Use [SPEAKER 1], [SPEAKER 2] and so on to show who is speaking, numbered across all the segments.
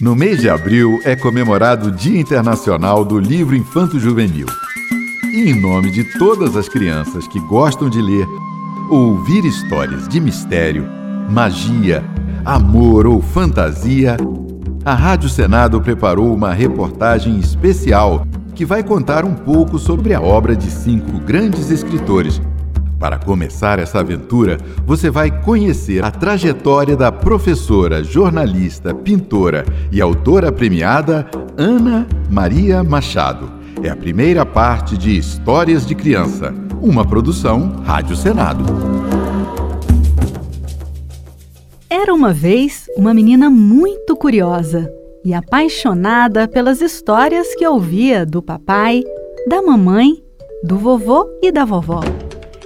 [SPEAKER 1] No mês de abril é comemorado o Dia Internacional do Livro Infanto Juvenil. E em nome de todas as crianças que gostam de ler, ouvir histórias de mistério, magia, amor ou fantasia, a Rádio Senado preparou uma reportagem especial que vai contar um pouco sobre a obra de cinco grandes escritores para começar essa aventura, você vai conhecer a trajetória da professora, jornalista, pintora e autora premiada Ana Maria Machado. É a primeira parte de Histórias de Criança, uma produção Rádio Senado.
[SPEAKER 2] Era uma vez uma menina muito curiosa e apaixonada pelas histórias que ouvia do papai, da mamãe, do vovô e da vovó.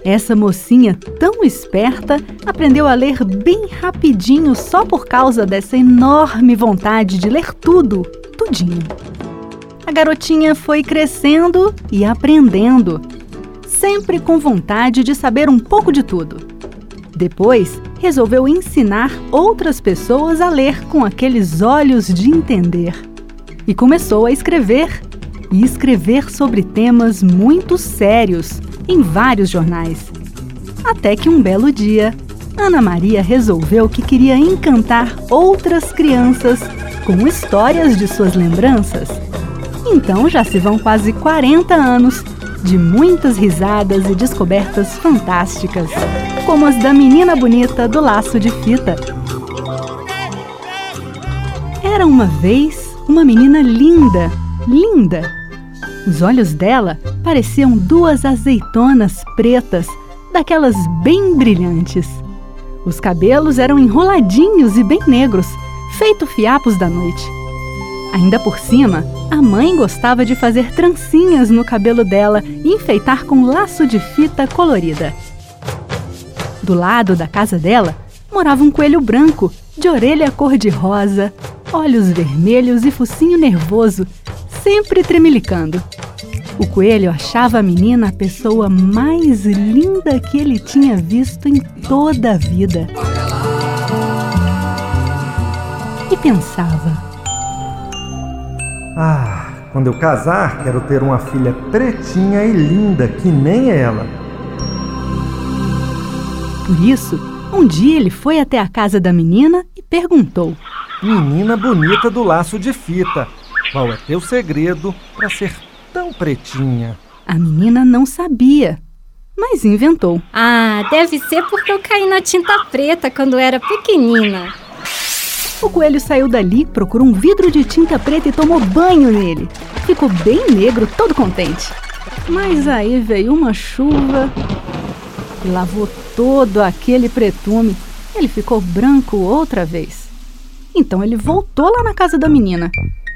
[SPEAKER 2] Essa mocinha tão esperta aprendeu a ler bem rapidinho só por causa dessa enorme vontade de ler tudo, tudinho. A garotinha foi crescendo e aprendendo, sempre com vontade de saber um pouco de tudo. Depois, resolveu ensinar outras pessoas a ler com aqueles olhos de entender. E começou a escrever, e escrever sobre temas muito sérios em vários jornais. Até que um belo dia, Ana Maria resolveu que queria encantar outras crianças com histórias de suas lembranças. Então já se vão quase 40 anos de muitas risadas e descobertas fantásticas, como as da menina bonita do laço de fita. Era uma vez uma menina linda, linda, os olhos dela pareciam duas azeitonas pretas, daquelas bem brilhantes. Os cabelos eram enroladinhos e bem negros, feito fiapos da noite. Ainda por cima, a mãe gostava de fazer trancinhas no cabelo dela e enfeitar com laço de fita colorida. Do lado da casa dela morava um coelho branco, de orelha cor-de-rosa, olhos vermelhos e focinho nervoso, sempre tremelicando. O coelho achava a menina a pessoa mais linda que ele tinha visto em toda a vida. E pensava:
[SPEAKER 3] Ah, quando eu casar, quero ter uma filha pretinha e linda que nem ela.
[SPEAKER 2] Por isso, um dia ele foi até a casa da menina e perguntou:
[SPEAKER 3] Menina bonita do laço de fita, qual é teu segredo para ser tão pretinha?
[SPEAKER 2] A menina não sabia, mas inventou.
[SPEAKER 4] Ah, deve ser porque eu caí na tinta preta quando era pequenina.
[SPEAKER 2] O coelho saiu dali, procurou um vidro de tinta preta e tomou banho nele. Ficou bem negro, todo contente. Mas aí veio uma chuva e lavou todo aquele pretume. Ele ficou branco outra vez. Então ele voltou lá na casa da menina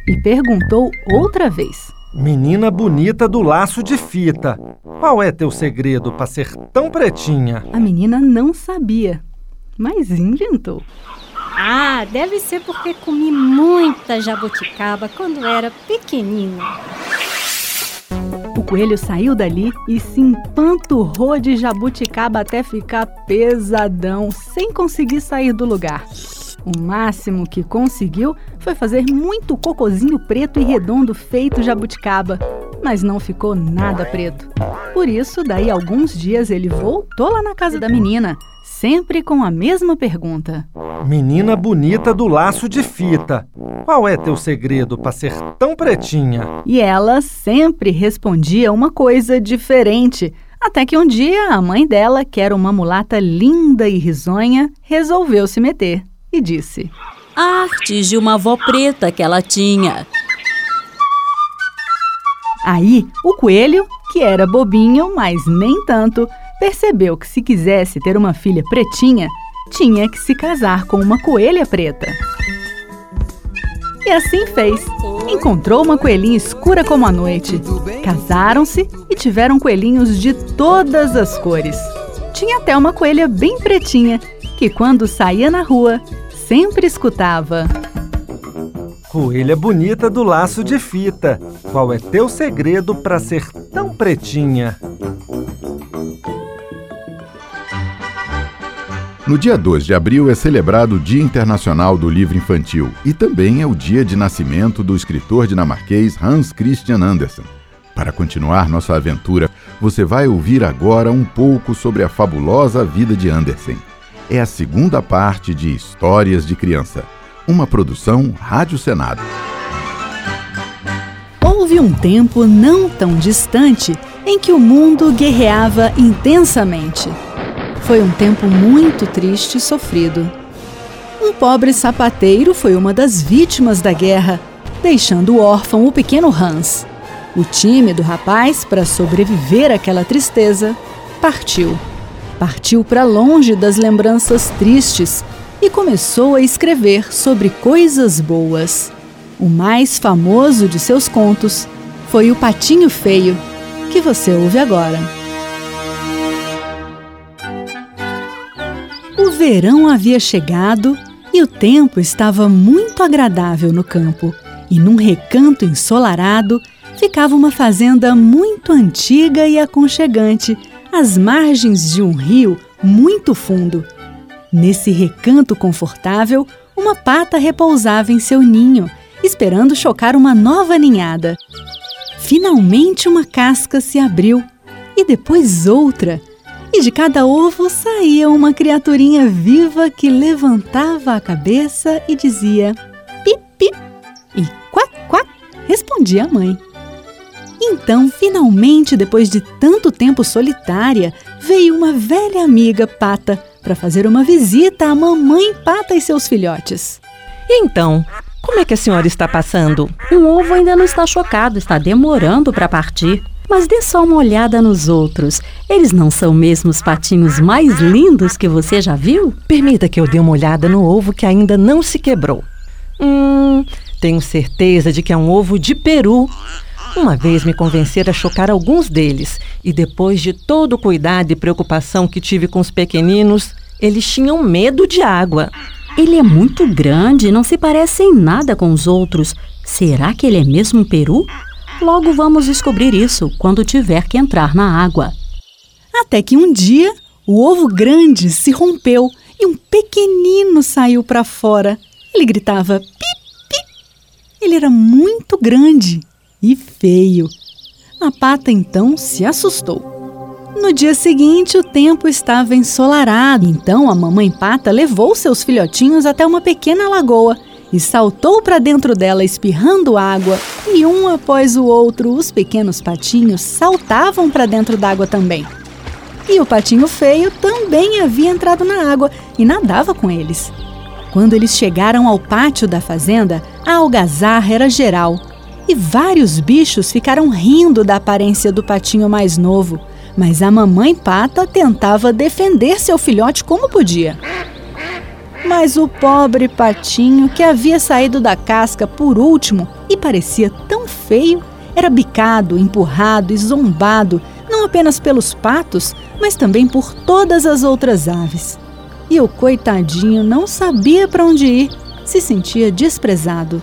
[SPEAKER 2] e perguntou outra vez:
[SPEAKER 3] Menina bonita do laço de fita, qual é teu segredo para ser tão pretinha?
[SPEAKER 2] A menina não sabia, mas inventou.
[SPEAKER 4] Ah, deve ser porque comi muita jabuticaba quando era pequenina.
[SPEAKER 2] O coelho saiu dali e se empanturrou de jabuticaba até ficar pesadão, sem conseguir sair do lugar. O máximo que conseguiu foi fazer muito cocozinho preto e redondo feito jabuticaba, mas não ficou nada preto. Por isso, daí alguns dias ele voltou lá na casa da menina, sempre com a mesma pergunta.
[SPEAKER 3] Menina bonita do laço de fita, qual é teu segredo para ser tão pretinha?
[SPEAKER 2] E ela sempre respondia uma coisa diferente. Até que um dia a mãe dela, que era uma mulata linda e risonha, resolveu se meter e disse:
[SPEAKER 5] Artes de uma avó preta que ela tinha.
[SPEAKER 2] Aí, o coelho, que era bobinho, mas nem tanto, percebeu que se quisesse ter uma filha pretinha, tinha que se casar com uma coelha preta. E assim fez. Encontrou uma coelhinha escura como a noite. Casaram-se e tiveram coelhinhos de todas as cores. Tinha até uma coelha bem pretinha, que quando saía na rua, sempre escutava:
[SPEAKER 3] Coelha bonita do laço de fita, qual é teu segredo para ser tão pretinha?
[SPEAKER 1] No dia 2 de abril é celebrado o Dia Internacional do Livro Infantil e também é o dia de nascimento do escritor dinamarquês Hans Christian Andersen. Para continuar nossa aventura, você vai ouvir agora um pouco sobre a fabulosa vida de Andersen. É a segunda parte de Histórias de Criança, uma produção Rádio Senado.
[SPEAKER 2] Houve um tempo não tão distante em que o mundo guerreava intensamente. Foi um tempo muito triste e sofrido. Um pobre sapateiro foi uma das vítimas da guerra, deixando órfão o pequeno Hans. O time do rapaz, para sobreviver àquela tristeza, partiu. Partiu para longe das lembranças tristes e começou a escrever sobre coisas boas. O mais famoso de seus contos foi O Patinho Feio, que você ouve agora. O verão havia chegado e o tempo estava muito agradável no campo. E num recanto ensolarado ficava uma fazenda muito antiga e aconchegante, às margens de um rio muito fundo. Nesse recanto confortável, uma pata repousava em seu ninho, esperando chocar uma nova ninhada. Finalmente uma casca se abriu e depois outra e de cada ovo saía uma criaturinha viva que levantava a cabeça e dizia pip, pip e quac, quac, respondia a mãe. Então, finalmente, depois de tanto tempo solitária, veio uma velha amiga pata para fazer uma visita à mamãe pata e seus filhotes.
[SPEAKER 6] E então, como é que a senhora está passando?
[SPEAKER 5] O ovo ainda não está chocado, está demorando para partir. Mas dê só uma olhada nos outros. Eles não são mesmo os patinhos mais lindos que você já viu?
[SPEAKER 6] Permita que eu dê uma olhada no ovo que ainda não se quebrou. Hum, tenho certeza de que é um ovo de peru. Uma vez me convenceram a chocar alguns deles, e depois de todo o cuidado e preocupação que tive com os pequeninos, eles tinham medo de água.
[SPEAKER 5] Ele é muito grande não se parece em nada com os outros. Será que ele é mesmo um peru? Logo vamos descobrir isso quando tiver que entrar na água.
[SPEAKER 2] Até que um dia o ovo grande se rompeu e um pequenino saiu para fora. Ele gritava pip. Ele era muito grande e feio. A pata então se assustou. No dia seguinte, o tempo estava ensolarado, então a mamãe pata levou seus filhotinhos até uma pequena lagoa e saltou para dentro dela espirrando água, e um após o outro os pequenos patinhos saltavam para dentro d'água também. E o patinho feio também havia entrado na água e nadava com eles. Quando eles chegaram ao pátio da fazenda, a algazarra era geral e vários bichos ficaram rindo da aparência do patinho mais novo, mas a mamãe pata tentava defender seu filhote como podia. Mas o pobre patinho, que havia saído da casca por último e parecia tão feio, era bicado, empurrado e zombado, não apenas pelos patos, mas também por todas as outras aves. E o coitadinho não sabia para onde ir, se sentia desprezado.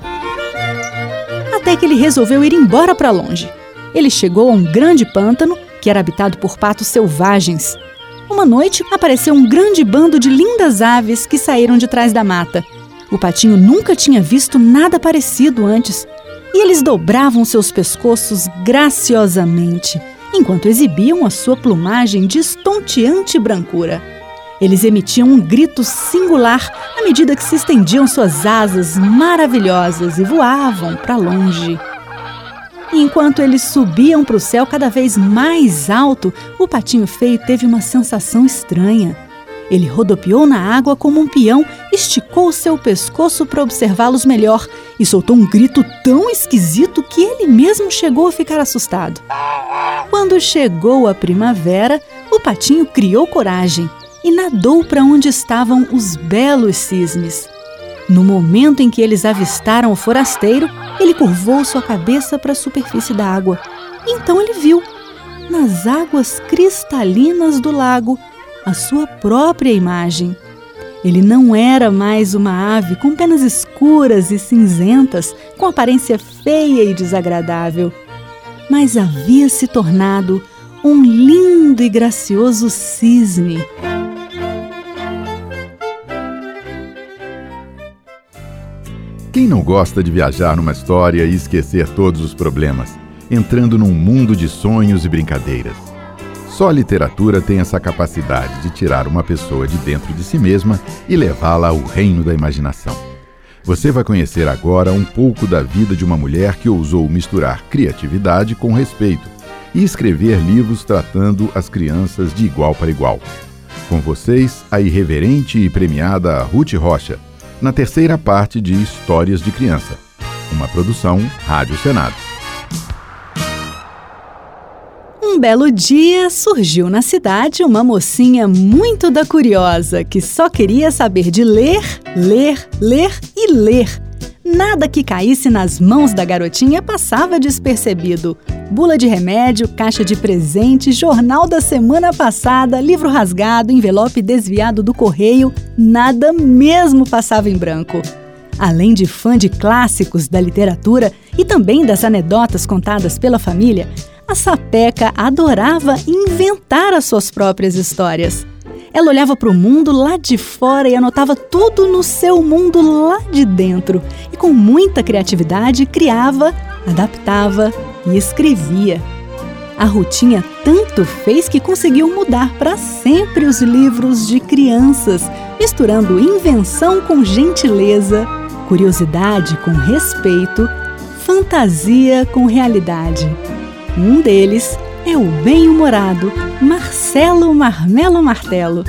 [SPEAKER 2] Até que ele resolveu ir embora para longe. Ele chegou a um grande pântano que era habitado por patos selvagens uma noite apareceu um grande bando de lindas aves que saíram de trás da mata. O patinho nunca tinha visto nada parecido antes e eles dobravam seus pescoços graciosamente, enquanto exibiam a sua plumagem de estonteante brancura. Eles emitiam um grito singular à medida que se estendiam suas asas maravilhosas e voavam para longe. Enquanto eles subiam para o céu cada vez mais alto, o patinho feio teve uma sensação estranha. Ele rodopiou na água como um peão, esticou seu pescoço para observá-los melhor e soltou um grito tão esquisito que ele mesmo chegou a ficar assustado. Quando chegou a primavera, o patinho criou coragem e nadou para onde estavam os belos cisnes. No momento em que eles avistaram o forasteiro, ele curvou sua cabeça para a superfície da água. Então ele viu, nas águas cristalinas do lago, a sua própria imagem. Ele não era mais uma ave com penas escuras e cinzentas, com aparência feia e desagradável, mas havia se tornado um lindo e gracioso cisne.
[SPEAKER 1] Quem não gosta de viajar numa história e esquecer todos os problemas, entrando num mundo de sonhos e brincadeiras? Só a literatura tem essa capacidade de tirar uma pessoa de dentro de si mesma e levá-la ao reino da imaginação. Você vai conhecer agora um pouco da vida de uma mulher que ousou misturar criatividade com respeito e escrever livros tratando as crianças de igual para igual. Com vocês, a irreverente e premiada Ruth Rocha, na terceira parte de Histórias de Criança, uma produção Rádio Senado.
[SPEAKER 2] Um belo dia surgiu na cidade uma mocinha muito da curiosa que só queria saber de ler, ler, ler e ler. Nada que caísse nas mãos da garotinha passava despercebido. Bula de remédio, caixa de presente, jornal da semana passada, livro rasgado, envelope desviado do correio, nada mesmo passava em branco. Além de fã de clássicos da literatura e também das anedotas contadas pela família, a Sapeca adorava inventar as suas próprias histórias. Ela olhava para o mundo lá de fora e anotava tudo no seu mundo lá de dentro. E com muita criatividade criava, adaptava e escrevia. A Rutinha tanto fez que conseguiu mudar para sempre os livros de crianças, misturando invenção com gentileza, curiosidade com respeito, fantasia com realidade. Um deles é o bem-humorado Marcelo Marmelo Martelo.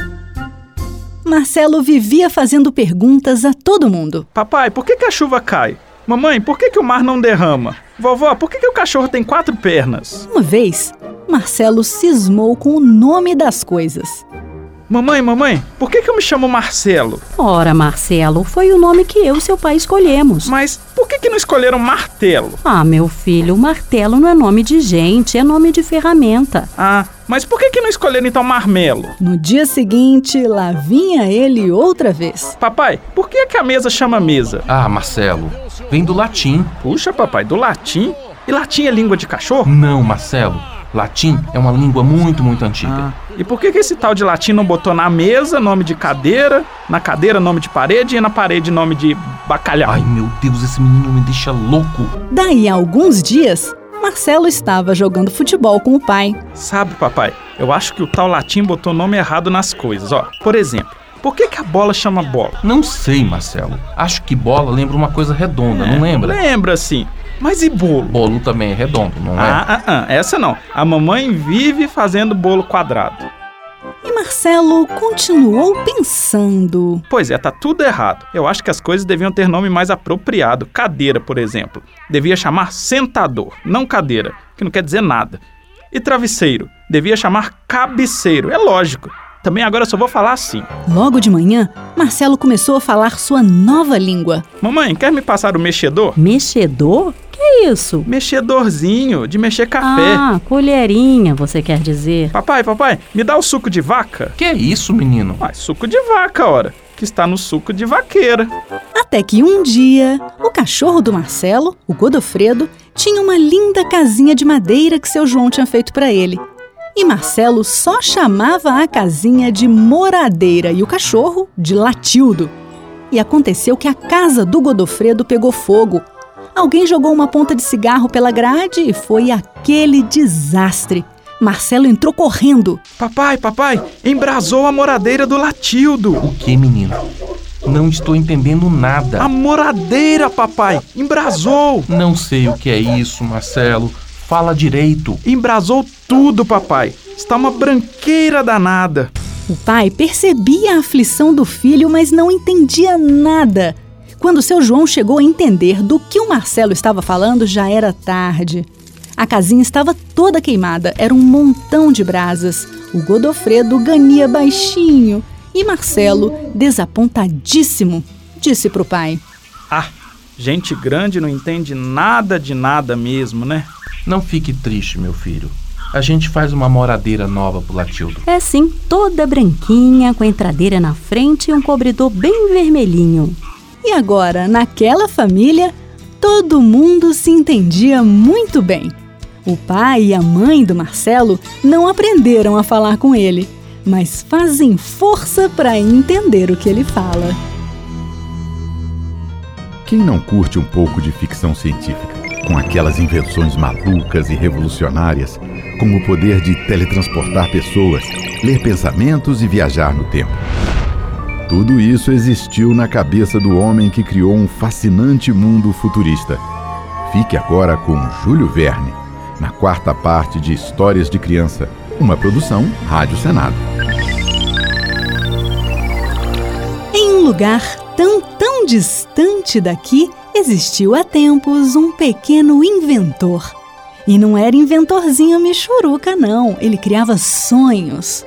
[SPEAKER 2] Marcelo vivia fazendo perguntas a todo mundo.
[SPEAKER 7] Papai, por que, que a chuva cai? Mamãe, por que, que o mar não derrama? Vovó, por que, que o cachorro tem quatro pernas?
[SPEAKER 2] Uma vez, Marcelo cismou com o nome das coisas.
[SPEAKER 7] Mamãe, mamãe, por que, que eu me chamo Marcelo?
[SPEAKER 5] Ora, Marcelo, foi o nome que eu e seu pai escolhemos.
[SPEAKER 7] Mas por que, que não escolheram martelo?
[SPEAKER 5] Ah, meu filho, martelo não é nome de gente, é nome de ferramenta.
[SPEAKER 7] Ah, mas por que, que não escolheram então marmelo?
[SPEAKER 2] No dia seguinte, lá vinha ele outra vez.
[SPEAKER 7] Papai, por que, que a mesa chama mesa?
[SPEAKER 8] Ah, Marcelo, vem do latim.
[SPEAKER 7] Puxa, papai, do latim? E latim é língua de cachorro?
[SPEAKER 8] Não, Marcelo. Latim é uma língua muito, muito antiga.
[SPEAKER 7] Ah, e por que, que esse tal de latim não botou na mesa nome de cadeira, na cadeira nome de parede e na parede nome de bacalhau?
[SPEAKER 8] Ai, meu Deus, esse menino me deixa louco.
[SPEAKER 2] Daí a alguns dias, Marcelo estava jogando futebol com o pai.
[SPEAKER 7] Sabe, papai, eu acho que o tal latim botou nome errado nas coisas. Ó, por exemplo, por que, que a bola chama bola?
[SPEAKER 8] Não sei, Marcelo. Acho que bola lembra uma coisa redonda, é, não lembra?
[SPEAKER 7] Lembra, sim. Mas e bolo?
[SPEAKER 8] Bolo também é redondo, não é?
[SPEAKER 7] Ah, ah, ah, essa não. A mamãe vive fazendo bolo quadrado.
[SPEAKER 2] E Marcelo continuou pensando.
[SPEAKER 7] Pois é, tá tudo errado. Eu acho que as coisas deviam ter nome mais apropriado. Cadeira, por exemplo. Devia chamar sentador, não cadeira, que não quer dizer nada. E travesseiro, devia chamar cabeceiro. É lógico. Também agora eu só vou falar assim.
[SPEAKER 2] Logo de manhã, Marcelo começou a falar sua nova língua.
[SPEAKER 7] Mamãe, quer me passar o mexedor?
[SPEAKER 5] Mexedor? Que é isso?
[SPEAKER 7] Mexedorzinho, de mexer café.
[SPEAKER 5] Ah, colherinha, você quer dizer.
[SPEAKER 7] Papai, papai, me dá o suco de vaca.
[SPEAKER 8] Que é isso, menino?
[SPEAKER 7] Ah, suco de vaca, ora. Que está no suco de vaqueira.
[SPEAKER 2] Até que um dia, o cachorro do Marcelo, o Godofredo, tinha uma linda casinha de madeira que seu João tinha feito para ele. E Marcelo só chamava a casinha de moradeira e o cachorro de Latildo. E aconteceu que a casa do Godofredo pegou fogo. Alguém jogou uma ponta de cigarro pela grade e foi aquele desastre. Marcelo entrou correndo.
[SPEAKER 7] Papai, papai, embrasou a moradeira do Latildo.
[SPEAKER 8] O que, menino? Não estou entendendo nada.
[SPEAKER 7] A moradeira, papai, embrasou.
[SPEAKER 8] Não sei o que é isso, Marcelo. Fala direito.
[SPEAKER 7] Embrasou tudo, papai. Está uma branqueira danada.
[SPEAKER 2] O pai percebia a aflição do filho, mas não entendia nada. Quando seu João chegou a entender do que o Marcelo estava falando, já era tarde. A casinha estava toda queimada, era um montão de brasas. O Godofredo ganhia baixinho e Marcelo, desapontadíssimo, disse para o pai:
[SPEAKER 7] Ah, gente grande não entende nada de nada mesmo, né?
[SPEAKER 8] Não fique triste, meu filho. A gente faz uma moradeira nova pro Latildo.
[SPEAKER 5] É sim, toda branquinha, com a entradeira na frente e um cobridor bem vermelhinho.
[SPEAKER 2] E agora, naquela família, todo mundo se entendia muito bem. O pai e a mãe do Marcelo não aprenderam a falar com ele, mas fazem força para entender o que ele fala.
[SPEAKER 1] Quem não curte um pouco de ficção científica? Com aquelas invenções malucas e revolucionárias, como o poder de teletransportar pessoas, ler pensamentos e viajar no tempo. Tudo isso existiu na cabeça do homem que criou um fascinante mundo futurista. Fique agora com Júlio Verne, na quarta parte de Histórias de Criança, uma produção Rádio Senado.
[SPEAKER 2] Em um lugar tão, tão distante daqui, existiu há tempos um pequeno inventor. E não era inventorzinho michuruca, não. Ele criava sonhos.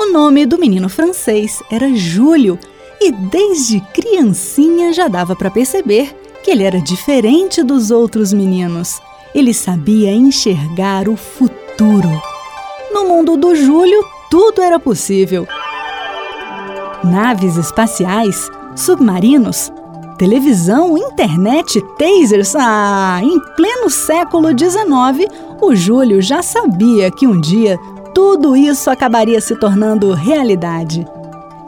[SPEAKER 2] O nome do menino francês era Júlio e desde criancinha já dava para perceber que ele era diferente dos outros meninos. Ele sabia enxergar o futuro. No mundo do Júlio, tudo era possível. Naves espaciais, submarinos, televisão, internet, tasers. Ah, em pleno século XIX, o Júlio já sabia que um dia tudo isso acabaria se tornando realidade.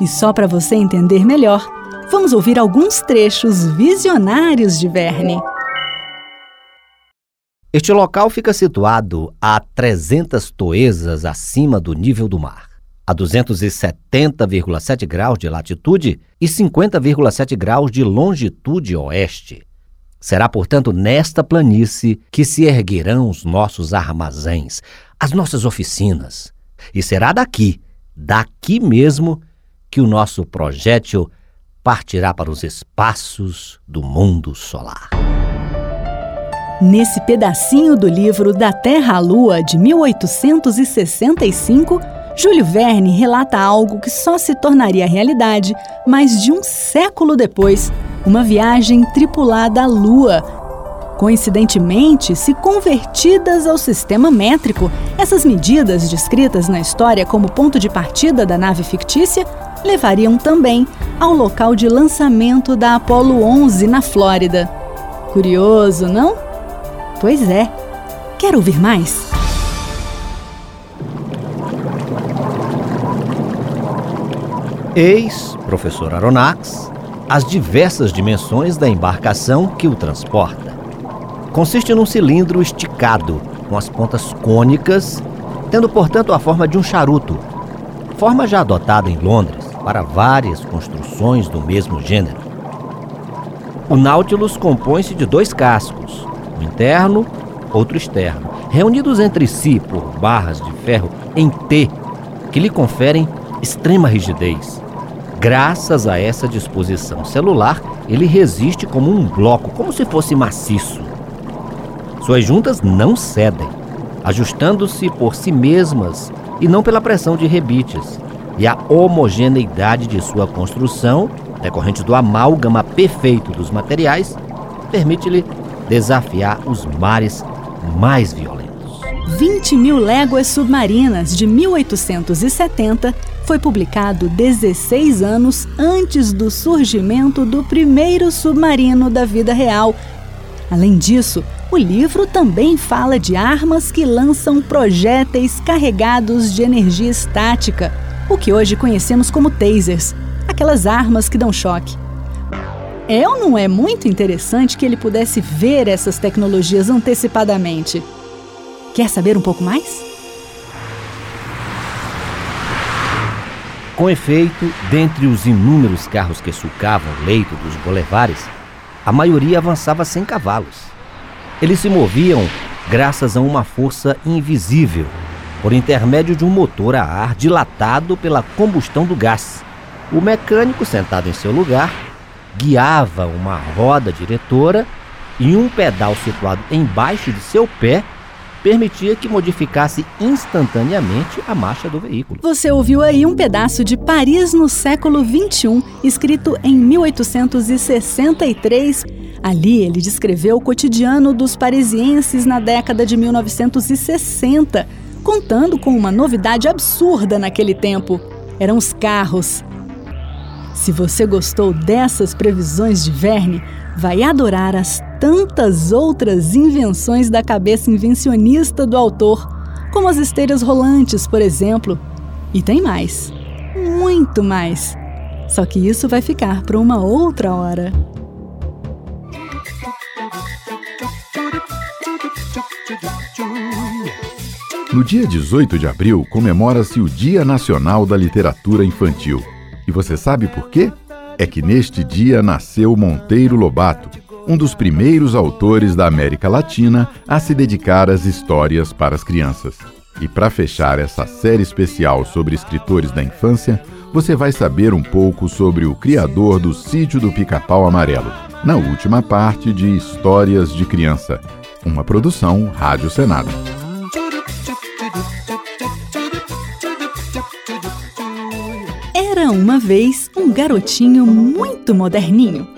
[SPEAKER 2] E só para você entender melhor, vamos ouvir alguns trechos visionários de Verne.
[SPEAKER 9] Este local fica situado a 300 toesas acima do nível do mar, a 270,7 graus de latitude e 50,7 graus de longitude oeste. Será, portanto, nesta planície que se erguerão os nossos armazéns, as nossas oficinas. E será daqui, daqui mesmo, que o nosso projétil partirá para os espaços do mundo solar.
[SPEAKER 2] Nesse pedacinho do livro Da Terra à Lua, de 1865, Júlio Verne relata algo que só se tornaria realidade mais de um século depois uma viagem tripulada à Lua. Coincidentemente, se convertidas ao sistema métrico, essas medidas descritas na história como ponto de partida da nave fictícia levariam também ao local de lançamento da Apollo 11 na Flórida. Curioso, não? Pois é. Quer ouvir mais?
[SPEAKER 9] Eis, professor Aronnax, as diversas dimensões da embarcação que o transporta. Consiste num cilindro esticado, com as pontas cônicas, tendo portanto a forma de um charuto, forma já adotada em Londres para várias construções do mesmo gênero. O Nautilus compõe-se de dois cascos, um interno, outro externo, reunidos entre si por barras de ferro em T, que lhe conferem extrema rigidez. Graças a essa disposição celular, ele resiste como um bloco, como se fosse maciço. Suas juntas não cedem, ajustando-se por si mesmas e não pela pressão de rebites. E a homogeneidade de sua construção, decorrente do amálgama perfeito dos materiais, permite-lhe desafiar os mares mais violentos.
[SPEAKER 2] 20 mil léguas submarinas de 1870 foi publicado 16 anos antes do surgimento do primeiro submarino da vida real. Além disso, o livro também fala de armas que lançam projéteis carregados de energia estática, o que hoje conhecemos como tasers, aquelas armas que dão choque. É ou não é muito interessante que ele pudesse ver essas tecnologias antecipadamente? Quer saber um pouco mais?
[SPEAKER 9] Com efeito, dentre os inúmeros carros que sulcavam o leito dos bolevares, a maioria avançava sem cavalos. Eles se moviam graças a uma força invisível, por intermédio de um motor a ar dilatado pela combustão do gás. O mecânico, sentado em seu lugar, guiava uma roda diretora e um pedal situado embaixo de seu pé permitia que modificasse instantaneamente a marcha do veículo.
[SPEAKER 2] Você ouviu aí um pedaço de Paris no século 21, escrito em 1863. Ali ele descreveu o cotidiano dos parisienses na década de 1960, contando com uma novidade absurda naquele tempo: eram os carros. Se você gostou dessas previsões de Verne, vai adorar as tantas outras invenções da cabeça invencionista do autor, como as esteiras rolantes, por exemplo. E tem mais, muito mais. Só que isso vai ficar para uma outra hora.
[SPEAKER 1] No dia 18 de abril comemora-se o Dia Nacional da Literatura Infantil. E você sabe por quê? É que neste dia nasceu Monteiro Lobato, um dos primeiros autores da América Latina a se dedicar às histórias para as crianças. E para fechar essa série especial sobre escritores da infância, você vai saber um pouco sobre o criador do Sítio do Pica-Pau Amarelo, na última parte de Histórias de Criança, uma produção Rádio Senado.
[SPEAKER 2] Uma vez um garotinho muito moderninho.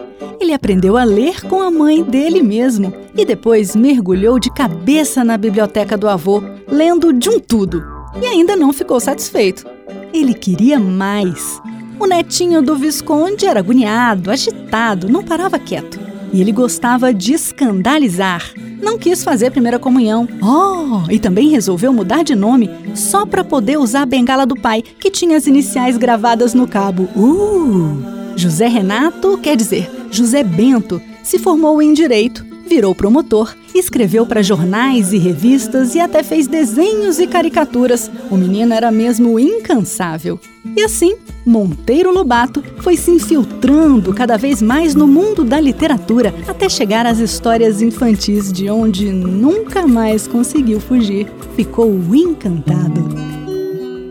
[SPEAKER 2] Ele aprendeu a ler com a mãe dele mesmo e depois mergulhou de cabeça na biblioteca do avô, lendo de um tudo. E ainda não ficou satisfeito. Ele queria mais. O netinho do Visconde era agoniado, agitado, não parava quieto. E ele gostava de escandalizar. Não quis fazer primeira comunhão. Oh, e também resolveu mudar de nome só para poder usar a bengala do pai, que tinha as iniciais gravadas no cabo. Uh! José Renato, quer dizer, José Bento, se formou em direito virou promotor, escreveu para jornais e revistas e até fez desenhos e caricaturas. O menino era mesmo incansável. E assim, Monteiro Lobato foi se infiltrando cada vez mais no mundo da literatura até chegar às histórias infantis de onde nunca mais conseguiu fugir. Ficou encantado.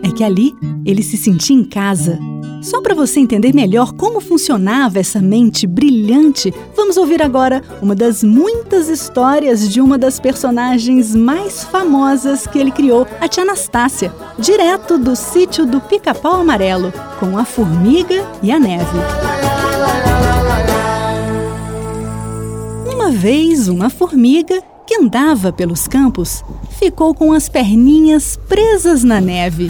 [SPEAKER 2] É que ali ele se sentia em casa só para você entender melhor como funcionava essa mente brilhante, vamos ouvir agora uma das muitas histórias de uma das personagens mais famosas que ele criou, a tia Anastácia, direto do sítio do Pica-Pau Amarelo, com a formiga e a neve. Uma vez, uma formiga que andava pelos campos ficou com as perninhas presas na neve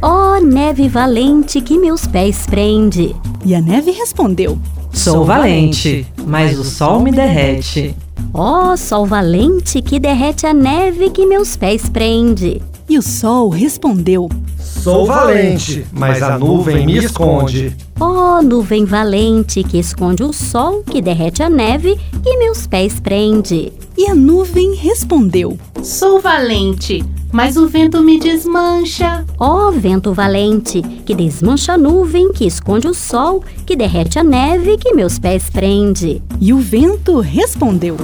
[SPEAKER 5] Ó oh, neve valente que meus pés prende.
[SPEAKER 2] E a neve respondeu:
[SPEAKER 6] Sou valente, mas o sol me derrete.
[SPEAKER 5] Ó oh, sol valente que derrete a neve que meus pés prende.
[SPEAKER 2] E o sol respondeu:
[SPEAKER 3] Sou valente, mas a nuvem me esconde.
[SPEAKER 5] Ó oh, nuvem valente que esconde o sol que derrete a neve que meus pés prende.
[SPEAKER 2] E a nuvem respondeu:
[SPEAKER 10] Sou valente, mas o vento me desmancha.
[SPEAKER 5] Ó oh, vento valente, que desmancha a nuvem, que esconde o sol, que derrete a neve, que meus pés prende.
[SPEAKER 2] E o vento respondeu: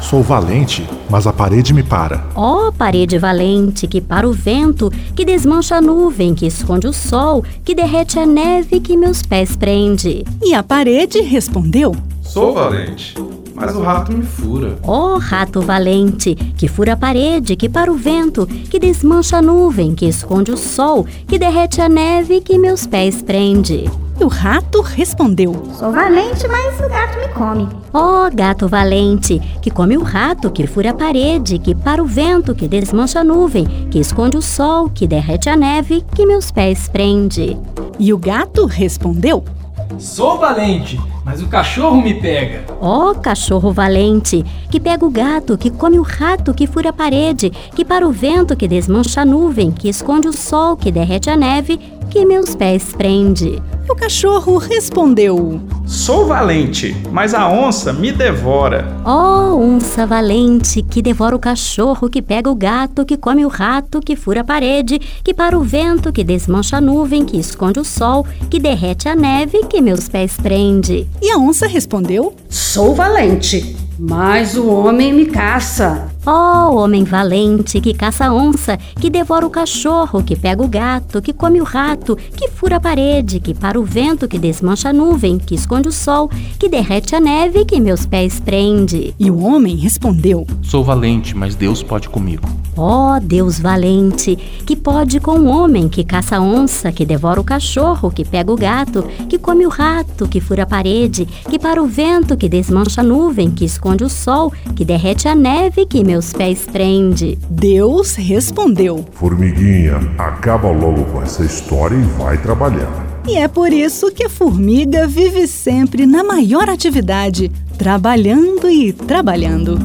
[SPEAKER 11] Sou valente, mas a parede me para.
[SPEAKER 5] Ó oh, parede valente, que para o vento, que desmancha a nuvem, que esconde o sol, que derrete a neve, que meus pés prende.
[SPEAKER 2] E a parede respondeu:
[SPEAKER 12] Sou valente, mas o rato me fura.
[SPEAKER 5] Ó oh, rato valente, que fura a parede, que para o vento, que desmancha a nuvem, que esconde o sol, que derrete a neve, que meus pés prende.
[SPEAKER 2] E o rato respondeu:
[SPEAKER 13] Sou valente, mas o gato me come.
[SPEAKER 5] Ó oh, gato valente, que come o rato, que fura a parede, que para o vento, que desmancha a nuvem, que esconde o sol, que derrete a neve, que meus pés prende.
[SPEAKER 2] E o gato respondeu:
[SPEAKER 14] Sou valente, mas o cachorro me pega.
[SPEAKER 5] Ó oh, cachorro valente, que pega o gato, que come o rato, que fura a parede, que para o vento, que desmancha a nuvem, que esconde o sol, que derrete a neve, que meus pés prende.
[SPEAKER 2] E o cachorro respondeu:
[SPEAKER 7] Sou valente, mas a onça me devora.
[SPEAKER 5] Ó oh, onça valente, que devora o cachorro, que pega o gato, que come o rato, que fura a parede, que para o vento, que desmancha a nuvem, que esconde o sol, que derrete a neve, que meus pés prende.
[SPEAKER 2] E a onça respondeu:
[SPEAKER 15] Sou valente, mas o homem me caça.
[SPEAKER 5] Ó oh, homem valente que caça a onça, que devora o cachorro, que pega o gato, que come o rato, que fura a parede, que para o vento, que desmancha a nuvem, que esconde o sol, que derrete a neve, que meus pés prende.
[SPEAKER 2] E o homem respondeu:
[SPEAKER 8] Sou valente, mas Deus pode comigo.
[SPEAKER 5] Ó oh, Deus valente, que pode com o homem que caça a onça, que devora o cachorro, que pega o gato, que come o rato, que fura a parede, que para o vento, que desmancha a nuvem, que esconde o sol, que derrete a neve, que meus pés prende.
[SPEAKER 2] Deus respondeu:
[SPEAKER 11] Formiguinha, acaba logo com essa história e vai trabalhar.
[SPEAKER 2] E é por isso que a formiga vive sempre na maior atividade, trabalhando e trabalhando.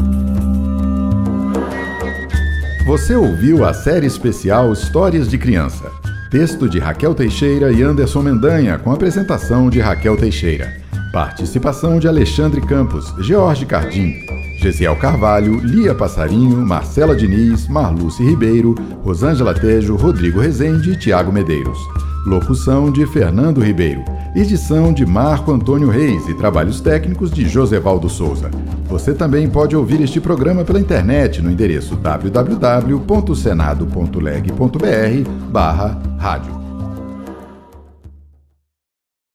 [SPEAKER 1] Você ouviu a série especial Histórias de Criança. Texto de Raquel Teixeira e Anderson Mendanha, com apresentação de Raquel Teixeira. Participação de Alexandre Campos, George Cardim, Gesiel Carvalho, Lia Passarinho, Marcela Diniz, Marluce Ribeiro, Rosângela Tejo, Rodrigo Rezende e Tiago Medeiros. Locução de Fernando Ribeiro. Edição de Marco Antônio Reis e trabalhos técnicos de Josevaldo Souza. Você também pode ouvir este programa pela internet no endereço www.senado.leg.br/rádio.